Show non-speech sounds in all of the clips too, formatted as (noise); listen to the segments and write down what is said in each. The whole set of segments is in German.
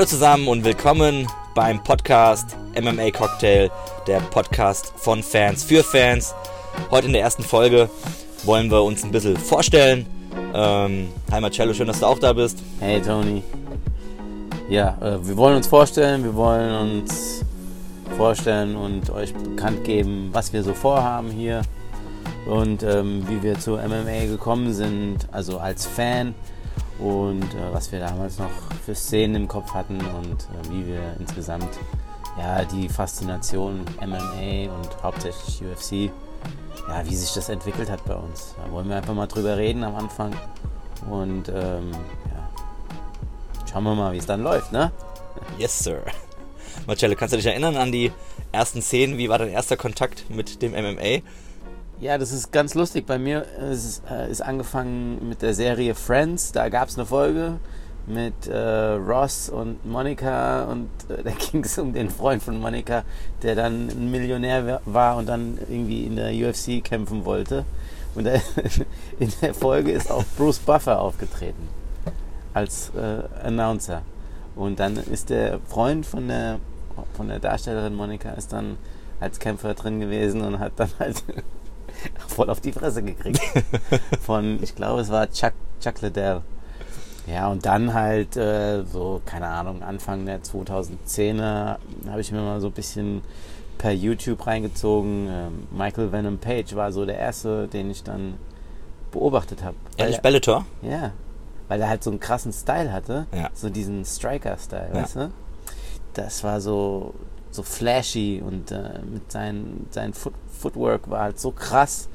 Hallo zusammen und willkommen beim Podcast MMA Cocktail, der Podcast von Fans für Fans. Heute in der ersten Folge wollen wir uns ein bisschen vorstellen. Ähm, hi Marcello, schön, dass du auch da bist. Hey Tony. Ja, äh, wir wollen uns vorstellen, wir wollen uns vorstellen und euch bekannt geben, was wir so vorhaben hier und ähm, wie wir zu MMA gekommen sind, also als Fan und äh, was wir damals noch für Szenen im Kopf hatten und äh, wie wir insgesamt ja, die Faszination MMA und hauptsächlich UFC, ja, wie sich das entwickelt hat bei uns. Da wollen wir einfach mal drüber reden am Anfang und ähm, ja, schauen wir mal, wie es dann läuft, ne? Yes, Sir. Marcello, kannst du dich erinnern an die ersten Szenen? Wie war dein erster Kontakt mit dem MMA? Ja, das ist ganz lustig. Bei mir ist, äh, ist angefangen mit der Serie Friends. Da gab es eine Folge mit äh, Ross und Monika und äh, (laughs) da ging es um den Freund von Monika, der dann ein Millionär war und dann irgendwie in der UFC kämpfen wollte. Und da, (laughs) in der Folge ist auch Bruce Buffer aufgetreten als äh, Announcer. Und dann ist der Freund von der, von der Darstellerin Monika ist dann als Kämpfer drin gewesen und hat dann halt (laughs) (laughs) voll auf die Fresse gekriegt. (laughs) Von, ich glaube, es war Chuck, Chuck Liddell. Ja, und dann halt äh, so, keine Ahnung, Anfang der 2010er habe ich mir mal so ein bisschen per YouTube reingezogen. Ähm, Michael Venom Page war so der erste, den ich dann beobachtet habe. Ehrlich Bellator? Ja, weil er halt so einen krassen Style hatte. Ja. So diesen Striker-Style, Ja. weißt du? Das war so, so flashy und äh, mit seinem sein Foot, Footwork war halt so krass,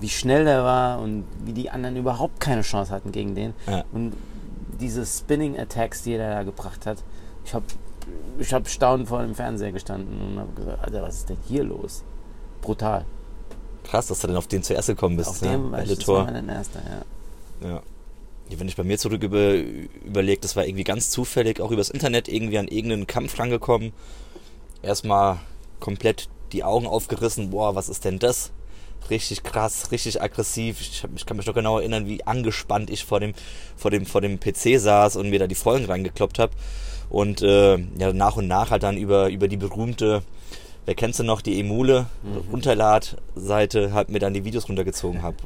wie schnell er war und wie die anderen überhaupt keine Chance hatten gegen den. Ja. Und diese Spinning Attacks, die er da gebracht hat, ich habe ich hab staunend vor dem Fernseher gestanden und habe gesagt, Alter, was ist denn hier los? Brutal. Krass, dass du dann auf den zuerst gekommen bist. Auf ne? dem war ich, das war mein erster, ja. Ja. Ja, Wenn ich bei mir zurück über, überlege, das war irgendwie ganz zufällig, auch übers Internet irgendwie an irgendeinen Kampf rangekommen. Erstmal komplett die Augen aufgerissen, boah, was ist denn das? Richtig krass, richtig aggressiv. Ich, hab, ich kann mich noch genau erinnern, wie angespannt ich vor dem, vor dem, vor dem PC saß und mir da die Folgen reingekloppt habe. Und äh, ja, nach und nach halt dann über, über die berühmte, wer kennst du noch, die Emule, Runterlad-Seite, halt mir dann die Videos runtergezogen habe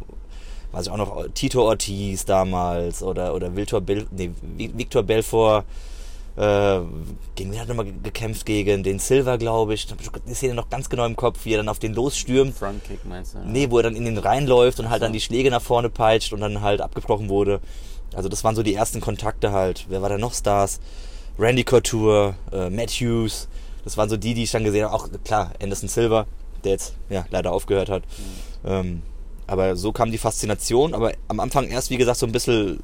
weiß ich auch noch, Tito Ortiz damals oder, oder Victor, Bel, nee, Vi- Victor Belfort. Äh, gegen wen hat er nochmal gekämpft? Gegen den Silver, glaube ich. Da hab ich die Szene noch ganz genau im Kopf, wie er dann auf den losstürmt. Frontkick meinst du? Nee, wo er dann in den reinläuft und halt so. dann die Schläge nach vorne peitscht und dann halt abgebrochen wurde. Also das waren so die ersten Kontakte halt. Wer war da noch Stars? Randy Couture, äh, Matt Hughes. Das waren so die, die ich dann gesehen habe. Auch klar, Anderson Silver, der jetzt ja, leider aufgehört hat. Ähm, aber so kam die Faszination. Aber am Anfang erst, wie gesagt, so ein bisschen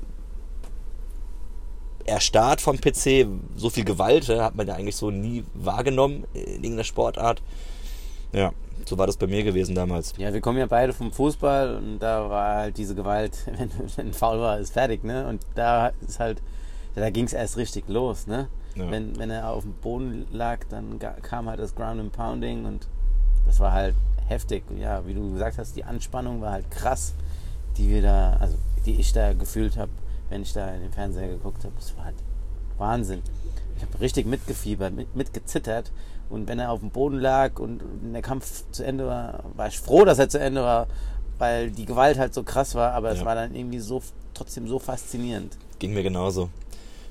erstarrt vom PC. So viel Gewalt hat man ja eigentlich so nie wahrgenommen in irgendeiner Sportart. Ja, so war das bei mir gewesen damals. Ja, wir kommen ja beide vom Fußball und da war halt diese Gewalt, (laughs) wenn, wenn ein Foul war, ist fertig, ne? Und da ist halt, da ging es erst richtig los, ne? Ja. Wenn, wenn er auf dem Boden lag, dann kam halt das Ground and Pounding und das war halt heftig. Ja, wie du gesagt hast, die Anspannung war halt krass, die wir da, also die ich da gefühlt habe, wenn ich da in den Fernseher geguckt habe. Das war halt Wahnsinn. Ich habe richtig mitgefiebert, mit, mitgezittert. Und wenn er auf dem Boden lag und der Kampf zu Ende war, war ich froh, dass er zu Ende war, weil die Gewalt halt so krass war, aber es Ja. war dann irgendwie so trotzdem so faszinierend. Ging mir genauso.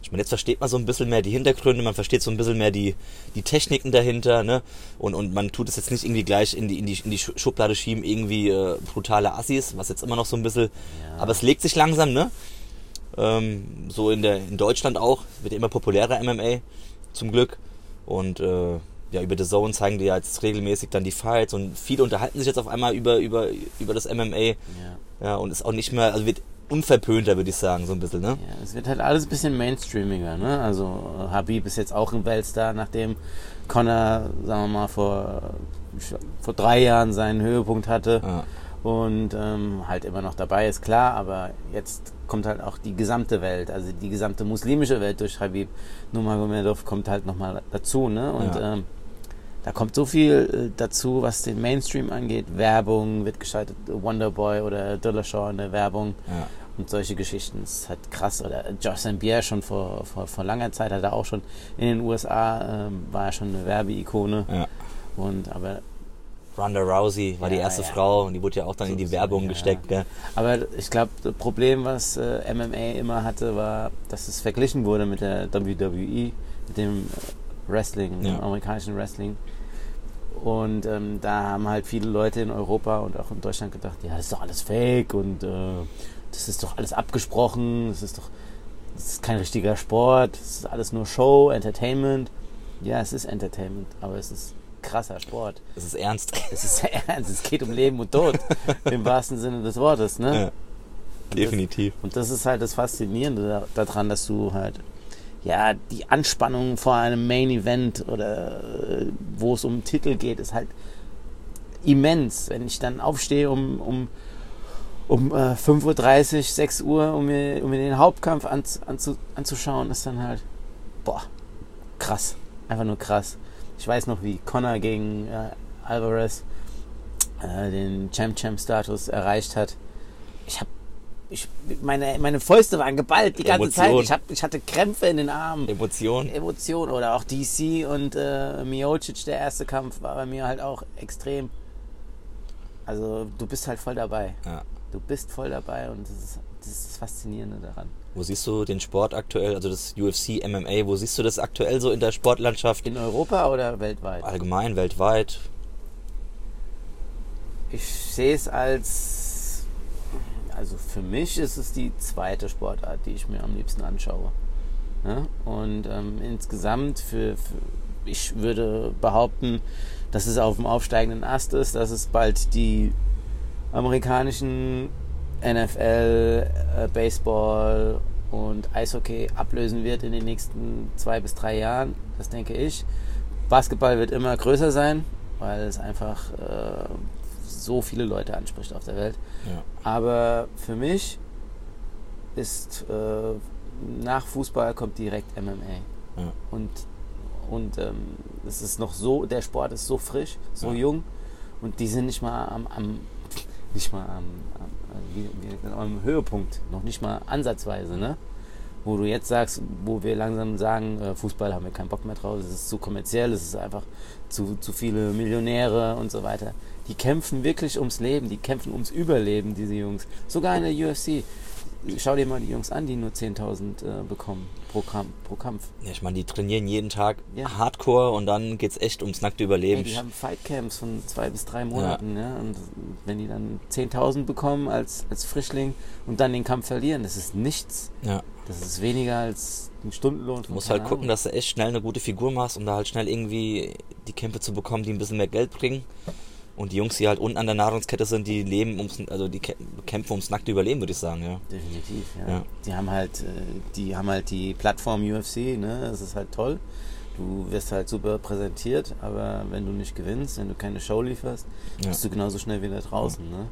Ich meine, jetzt versteht man so ein bisschen mehr die Hintergründe, man versteht so ein bisschen mehr die, die Techniken dahinter, ne? Und, und man tut es jetzt nicht irgendwie gleich in die, in die, in die Schu- Schublade schieben, irgendwie äh, brutale Assis, was jetzt immer noch so ein bisschen. Ja. Aber es legt sich langsam, ne? Ähm, so in, der, in Deutschland auch, wird immer populärer MMA, zum Glück. Und äh, ja, über The Zone zeigen die ja jetzt regelmäßig dann die Fights und viele unterhalten sich jetzt auf einmal über, über, über das MMA. Ja. Ja, und ist auch nicht mehr, also wird unverpönter, würde ich sagen, so ein bisschen, ne? Ja, es wird halt alles ein bisschen mainstreamiger, ne? Also äh, Habib ist jetzt auch ein Weltstar, nachdem Connor, sagen wir mal, vor, vor drei Jahren seinen Höhepunkt hatte Ja. Und ähm, halt immer noch dabei ist, klar, aber jetzt kommt halt auch die gesamte Welt, also die gesamte muslimische Welt durch Habib Nurmagomedov kommt halt nochmal dazu, ne? Und Ja. ähm, da kommt so viel äh, dazu, was den Mainstream angeht. Werbung wird geschaltet, Wonderboy oder Dillashaw in der Werbung. Ja. Und solche Geschichten das ist halt krass. Oder Josh St. Pierre schon vor, vor, vor langer Zeit hat er auch schon in den USA, ähm, war er schon eine Werbeikone. Ja. Und aber Ronda Rousey war die Ja, erste ja. Frau und die wurde ja auch dann in die So- Werbung ja, gesteckt. Gell? Aber ich glaube, das Problem, was äh, MMA immer hatte, war, dass es verglichen wurde mit der WWE, mit dem Wrestling, dem amerikanischen Wrestling. Und ähm, da haben halt viele Leute in Europa und auch in Deutschland gedacht, ja, das ist doch alles Fake und äh, das ist doch alles abgesprochen, das ist doch das ist kein richtiger Sport, das ist alles nur Show, Entertainment. Ja, es ist Entertainment, aber es ist krasser Sport. Das ist ernst. (laughs) Es ist ernst, es geht um Leben und Tod, (laughs) im wahrsten Sinne des Wortes, ne? Ja, definitiv. Und das ist halt das Faszinierende da- daran, dass du halt, ja, die Anspannung vor einem Main Event oder äh, wo es um Titel geht, ist halt immens. Wenn ich dann aufstehe um, um, um äh, 5.30 Uhr, 6 Uhr, um mir, um mir den Hauptkampf anz, anzu, anzuschauen, ist dann halt, boah, krass. Einfach nur krass. Ich weiß noch, wie Connor gegen äh, Alvarez äh, den Champ-Champ-Status erreicht hat. Ich habe ich, meine, meine Fäuste waren geballt die ganze Zeit. Emotion. Ich, hab, ich hatte Krämpfe in den Armen. Emotion. Emotion oder auch DC und äh, Miocic, der erste Kampf, war bei mir halt auch extrem. Also du bist halt voll dabei. Ja. Du bist voll dabei und das ist das, ist das Faszinierende daran. Wo siehst du den Sport aktuell, also das UFC, MMA, wo siehst du das aktuell so in der Sportlandschaft? In Europa oder weltweit? Allgemein, weltweit? Ich sehe es als, also für mich ist es die zweite Sportart, die ich mir am liebsten anschaue. Ja? Und ähm, insgesamt, für, für, ich würde behaupten, dass es auf dem aufsteigenden Ast ist, dass es bald die amerikanischen NFL, äh, Baseball und Eishockey ablösen wird in den nächsten zwei bis drei Jahren. Das denke ich. Basketball wird immer größer sein, weil es einfach äh, so viele Leute anspricht auf der Welt. Ja. Aber für mich ist äh, nach Fußball kommt direkt MMA. Ja. Und, und ähm, es ist noch so, der Sport ist so frisch, so Ja. jung und die sind nicht mal am, am nicht mal am, am, wie, am Höhepunkt, noch nicht mal ansatzweise, ne? Wo du jetzt sagst, wo wir langsam sagen, äh, Fußball haben wir keinen Bock mehr drauf, es ist zu kommerziell, es ist einfach zu, zu viele Millionäre und so weiter. Die kämpfen wirklich ums Leben, die kämpfen ums Überleben, diese Jungs. Sogar in der UFC. Schau dir mal die Jungs an, die nur 10.000 äh, bekommen pro, Kampf, pro Kampf. Ja, ich meine, die trainieren jeden Tag Ja. Hardcore und dann geht's echt ums nackte Hey, Überleben. die haben Fightcamps von zwei bis drei Monaten, ja. Und wenn die dann 10.000 bekommen als, als Frischling und dann den Kampf verlieren, das ist nichts. ja. Das ist weniger als ein Stundenlohn. Du musst halt gucken, dass du echt schnell eine gute Figur machst, um da halt schnell irgendwie die Kämpfe zu bekommen, die ein bisschen mehr Geld bringen. Und die Jungs, die halt unten an der Nahrungskette sind, die leben ums, also die kä- kämpfen ums nackte Überleben, würde ich sagen, ja. Definitiv, ja. Ja. Die haben halt, äh, die haben halt die Plattform UFC, ne? Das ist halt toll. Du wirst halt super präsentiert, aber wenn du nicht gewinnst, wenn du keine Show lieferst, Ja. bist du genauso schnell wieder draußen, ne?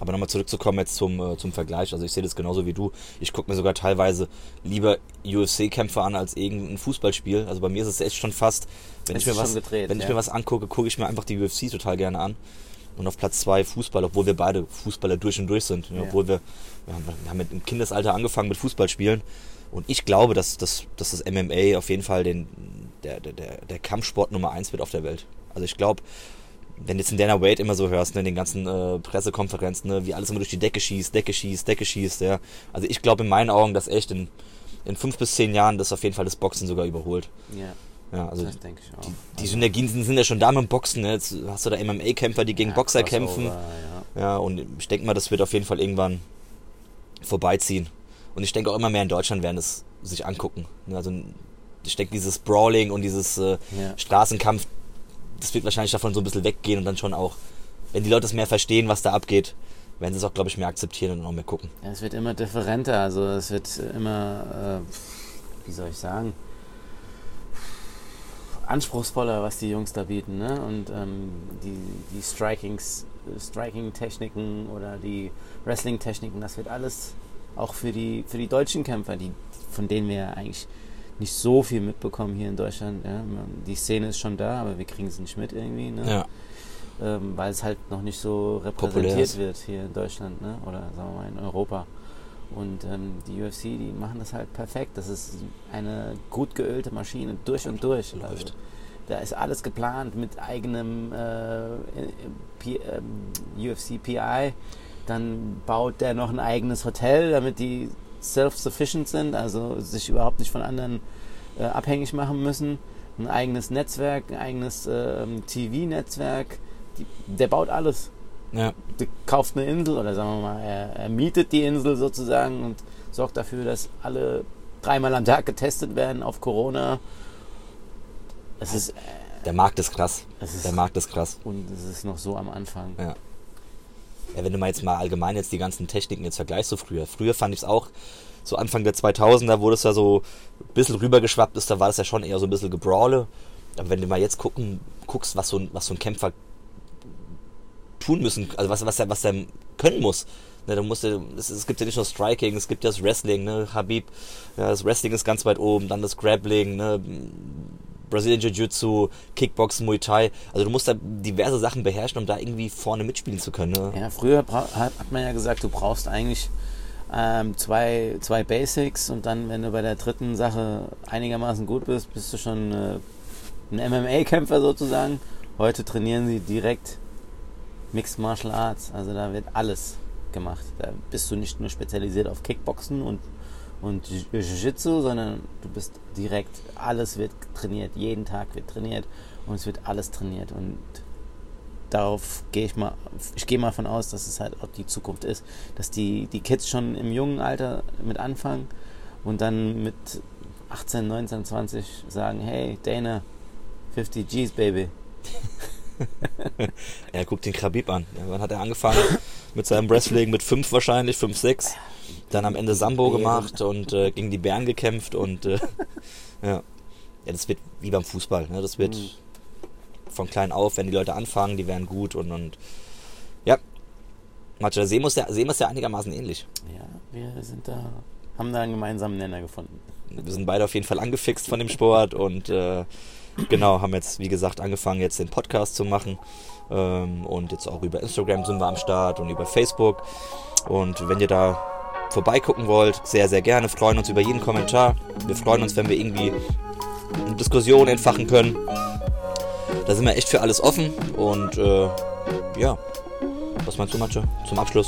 Aber nochmal zurückzukommen jetzt zum, äh, zum Vergleich. Also ich sehe das genauso wie du. Ich gucke mir sogar teilweise lieber UFC-Kämpfe an als irgendein Fußballspiel. Also bei mir ist es echt schon fast, wenn, ich mir, was, gedreht, wenn ich ja. mir was angucke, gucke ich mir einfach die UFC total gerne an. Und auf Platz zwei Fußball, obwohl wir beide Fußballer durch und durch sind. Ja. Obwohl wir, wir haben, wir haben mit im Kindesalter angefangen mit Fußballspielen. Und ich glaube, dass, dass, dass das MMA auf jeden Fall den, der, der, der, der Kampfsport Nummer eins wird auf der Welt. Also ich glaube, wenn du jetzt in Dana Wade immer so hörst, ne, in den ganzen äh, Pressekonferenzen, ne, wie alles immer durch die Decke schießt, Decke schießt, Decke schießt, ja. Also ich glaube in meinen Augen, dass echt in, in fünf bis zehn Jahren das auf jeden Fall das Boxen sogar überholt. Ja, Ja, also das denke ich auch. die Synergien sind, sind ja schon da mit dem Boxen. Ne? Jetzt hast du da MMA-Kämpfer, die gegen Ja, Boxer kämpfen. Ja. Ja, und ich denke mal, das wird auf jeden Fall irgendwann vorbeiziehen. Und ich denke auch immer mehr in Deutschland werden es sich angucken. Ne, Also ich denke, dieses Brawling und dieses äh, Ja. Straßenkampf, das wird wahrscheinlich davon so ein bisschen weggehen und dann schon auch, wenn die Leute es mehr verstehen, was da abgeht, werden sie es auch, glaube ich, mehr akzeptieren und auch mehr gucken. Ja, es wird immer differenter, also es wird immer, äh, wie soll ich sagen, anspruchsvoller, was die Jungs da bieten, ne? Und ähm, die, die Striking-Techniken oder die Wrestling-Techniken, das wird alles auch für die, für die deutschen Kämpfer, die, von denen wir ja eigentlich nicht so viel mitbekommen hier in Deutschland. Ja? Die Szene ist schon da, aber wir kriegen sie nicht mit irgendwie, ne? Ja, ähm, weil es halt noch nicht so repräsentiert wird hier in Deutschland ne? oder sagen wir mal in Europa. Und ähm, die UFC, die machen das halt perfekt. Das ist eine gut geölte Maschine durch und durch. Läuft. Also, da ist alles geplant mit eigenem äh, P, ähm, UFC PI. Dann baut der noch ein eigenes Hotel, damit die self-sufficient sind, also sich überhaupt nicht von anderen äh, abhängig machen müssen. Ein eigenes Netzwerk, ein eigenes äh, TV-Netzwerk. Der baut alles. Ja. Der kauft eine Insel oder sagen wir mal, er, er mietet die Insel sozusagen und sorgt dafür, dass alle dreimal am Tag getestet werden auf Corona. Es ist, äh, Der Markt ist krass. ist Der Markt ist krass. und es ist noch so am Anfang. Ja. Ja, wenn du mal jetzt mal allgemein jetzt die ganzen Techniken jetzt vergleichst zu früher. Früher fand ich es auch, so Anfang der 2000er, wo das ja so ein bisschen rübergeschwappt ist, da war das ja schon eher so ein bisschen Gebrawle. Aber wenn du mal jetzt gucken, guckst, was so ein, was so ein Kämpfer tun müssen, also was, was er, was er können muss. Ne, da musst du, es, es gibt ja nicht nur Striking, es gibt ja das Wrestling, ne, Habib, ja, das Wrestling ist ganz weit oben, dann das Grappling, ne, Brazilian Jiu-Jitsu, Kickboxen, Muay Thai. Also du musst da diverse Sachen beherrschen, um da irgendwie vorne mitspielen zu können. Ne? Ja, früher hat man ja gesagt, du brauchst eigentlich ähm, zwei, zwei Basics und dann, wenn du bei der dritten Sache einigermaßen gut bist, bist du schon äh, ein MMA-Kämpfer sozusagen. Heute trainieren sie direkt Mixed Martial Arts, also da wird alles gemacht. Da bist du nicht nur spezialisiert auf Kickboxen und, und Jiu- Jiu-Jitsu, sondern bist direkt, alles wird trainiert, jeden Tag wird trainiert und es wird alles trainiert und darauf gehe ich mal, ich gehe mal von aus, dass es halt auch die Zukunft ist, dass die, die Kids schon im jungen Alter mit anfangen und dann mit 18, 19, 20 sagen, hey Dana, 50 G's, Baby. (laughs) Er guckt den Khabib an. Ja, wann hat er angefangen? mit seinem Wrestling mit 5 wahrscheinlich, 5, 6. Dann am Ende Sambo gemacht und äh, gegen die Bären gekämpft und äh, (laughs) ja. ja, das wird wie beim Fußball. Ne? Das wird Mhm. von klein auf, wenn die Leute anfangen, die werden gut und, und ja. Da sehen wir es ja, ja einigermaßen ähnlich. Ja, wir sind da, haben da einen gemeinsamen Nenner gefunden. Wir sind beide auf jeden Fall angefixt von dem Sport und äh, genau, haben jetzt, wie gesagt, angefangen, jetzt den Podcast zu machen. Ähm, und jetzt auch über Instagram sind wir am Start und über Facebook. Und wenn ihr da vorbeigucken wollt, sehr, sehr gerne. Freuen uns über jeden Kommentar. Wir freuen uns, wenn wir irgendwie eine Diskussion entfachen können. Da sind wir echt für alles offen. Und äh, ja, was meinst du, Matze, zum Abschluss?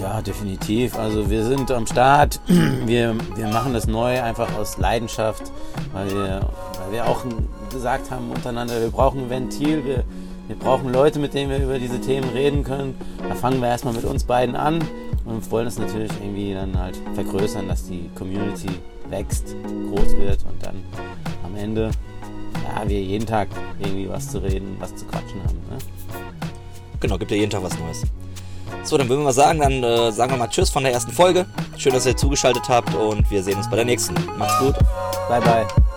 Ja, definitiv. Also wir sind am Start. (clears throat) Wir, wir machen das neu einfach aus Leidenschaft, weil wir, weil wir auch gesagt haben untereinander, wir brauchen ein Ventil, wir, wir brauchen Leute, mit denen wir über diese Themen reden können. Da fangen wir erstmal mit uns beiden an und wollen es natürlich irgendwie dann halt vergrößern, dass die Community wächst, groß wird und dann am Ende ja, wir jeden Tag irgendwie was zu reden, was zu quatschen haben. Ne? Genau, gibt ja jeden Tag was Neues. So, dann würden wir mal sagen, dann äh, sagen wir mal Tschüss von der ersten Folge. Schön, dass ihr zugeschaltet habt und wir sehen uns bei der nächsten. Macht's gut. Bye bye.